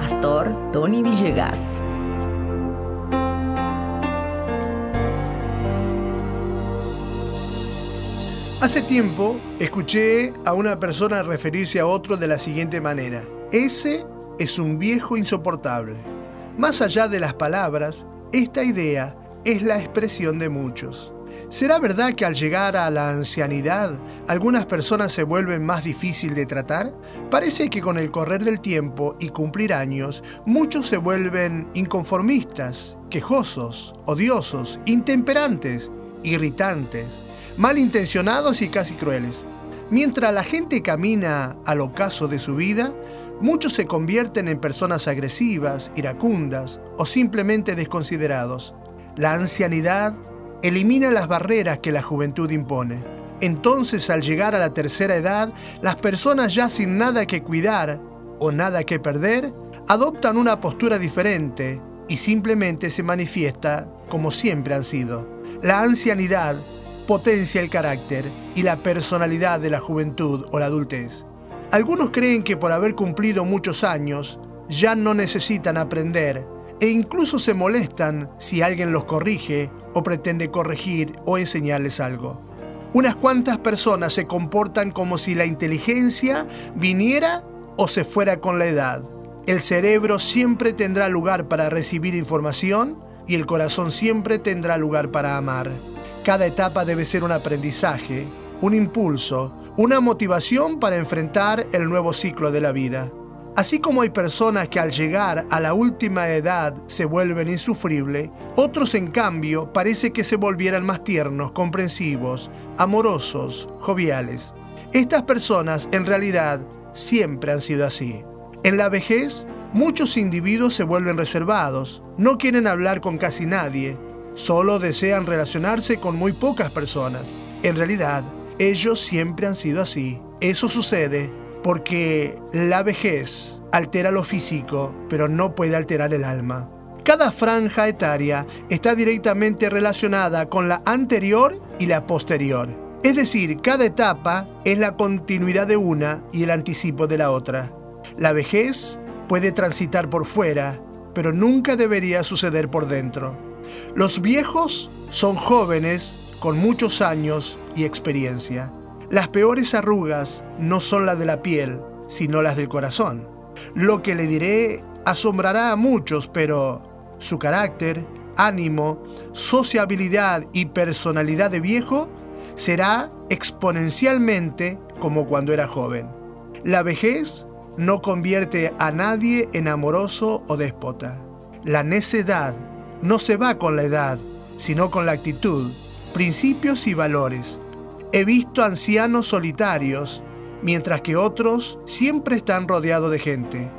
Pastor Tony Villegas. Hace tiempo escuché a una persona referirse a otro de la siguiente manera. Ese es un viejo insoportable. Más allá de las palabras, esta idea es la expresión de muchos. ¿Será verdad que al llegar a la ancianidad algunas personas se vuelven más difícil de tratar? Parece que con el correr del tiempo y cumplir años, muchos se vuelven inconformistas, quejosos, odiosos, intemperantes, irritantes, malintencionados y casi crueles. Mientras la gente camina al ocaso de su vida, muchos se convierten en personas agresivas, iracundas o simplemente desconsiderados. La ancianidad elimina las barreras que la juventud impone. Entonces al llegar a la tercera edad, las personas ya sin nada que cuidar o nada que perder, adoptan una postura diferente y simplemente se manifiesta como siempre han sido. La ancianidad potencia el carácter y la personalidad de la juventud o la adultez. Algunos creen que por haber cumplido muchos años ya no necesitan aprender e incluso se molestan si alguien los corrige o pretende corregir o enseñarles algo. Unas cuantas personas se comportan como si la inteligencia viniera o se fuera con la edad. El cerebro siempre tendrá lugar para recibir información y el corazón siempre tendrá lugar para amar. Cada etapa debe ser un aprendizaje, un impulso, una motivación para enfrentar el nuevo ciclo de la vida. Así como hay personas que al llegar a la última edad se vuelven insufribles, otros en cambio parece que se volvieran más tiernos, comprensivos, amorosos, joviales. Estas personas en realidad siempre han sido así. En la vejez, muchos individuos se vuelven reservados, no quieren hablar con casi nadie, Solo desean relacionarse con muy pocas personas. En realidad, ellos siempre han sido así. Eso sucede porque la vejez altera lo físico, pero no puede alterar el alma. Cada franja etaria está directamente relacionada con la anterior y la posterior. Es decir, cada etapa es la continuidad de una y el anticipo de la otra. La vejez puede transitar por fuera, pero nunca debería suceder por dentro. Los viejos son jóvenes con muchos años y experiencia. Las peores arrugas no son las de la piel, sino las del corazón. Lo que le diré asombrará a muchos, pero su carácter, ánimo, sociabilidad y personalidad de viejo será exponencialmente como cuando era joven. La vejez no convierte a nadie en amoroso o déspota. La necedad no se va con la edad, sino con la actitud, principios y valores. He visto ancianos solitarios, mientras que otros siempre están rodeados de gente.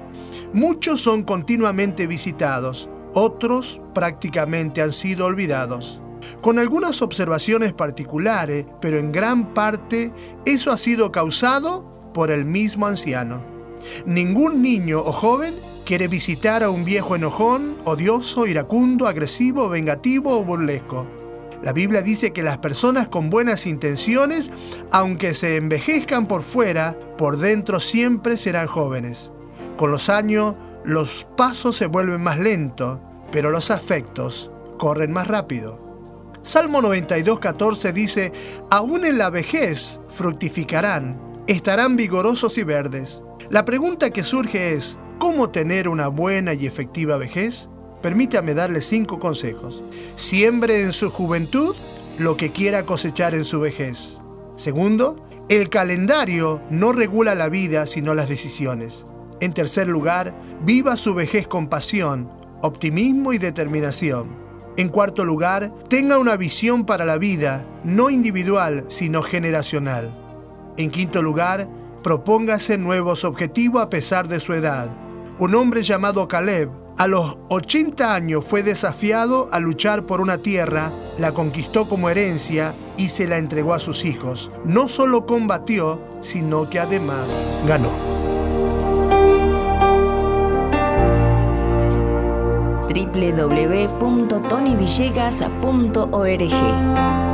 Muchos son continuamente visitados, otros prácticamente han sido olvidados. Con algunas observaciones particulares, pero en gran parte eso ha sido causado por el mismo anciano. Ningún niño o joven quiere visitar a un viejo enojón, odioso, iracundo, agresivo, vengativo o burlesco. La Biblia dice que las personas con buenas intenciones, aunque se envejezcan por fuera, por dentro siempre serán jóvenes. Con los años, los pasos se vuelven más lentos, pero los afectos corren más rápido. Salmo 92.14 dice, aún en la vejez fructificarán, estarán vigorosos y verdes. La pregunta que surge es, ¿Cómo tener una buena y efectiva vejez? Permítame darle cinco consejos. Siembre en su juventud lo que quiera cosechar en su vejez. Segundo, el calendario no regula la vida sino las decisiones. En tercer lugar, viva su vejez con pasión, optimismo y determinación. En cuarto lugar, tenga una visión para la vida, no individual, sino generacional. En quinto lugar, propóngase nuevos objetivos a pesar de su edad un hombre llamado Caleb, a los 80 años fue desafiado a luchar por una tierra, la conquistó como herencia y se la entregó a sus hijos. No solo combatió, sino que además ganó. www.tonyvillegas.org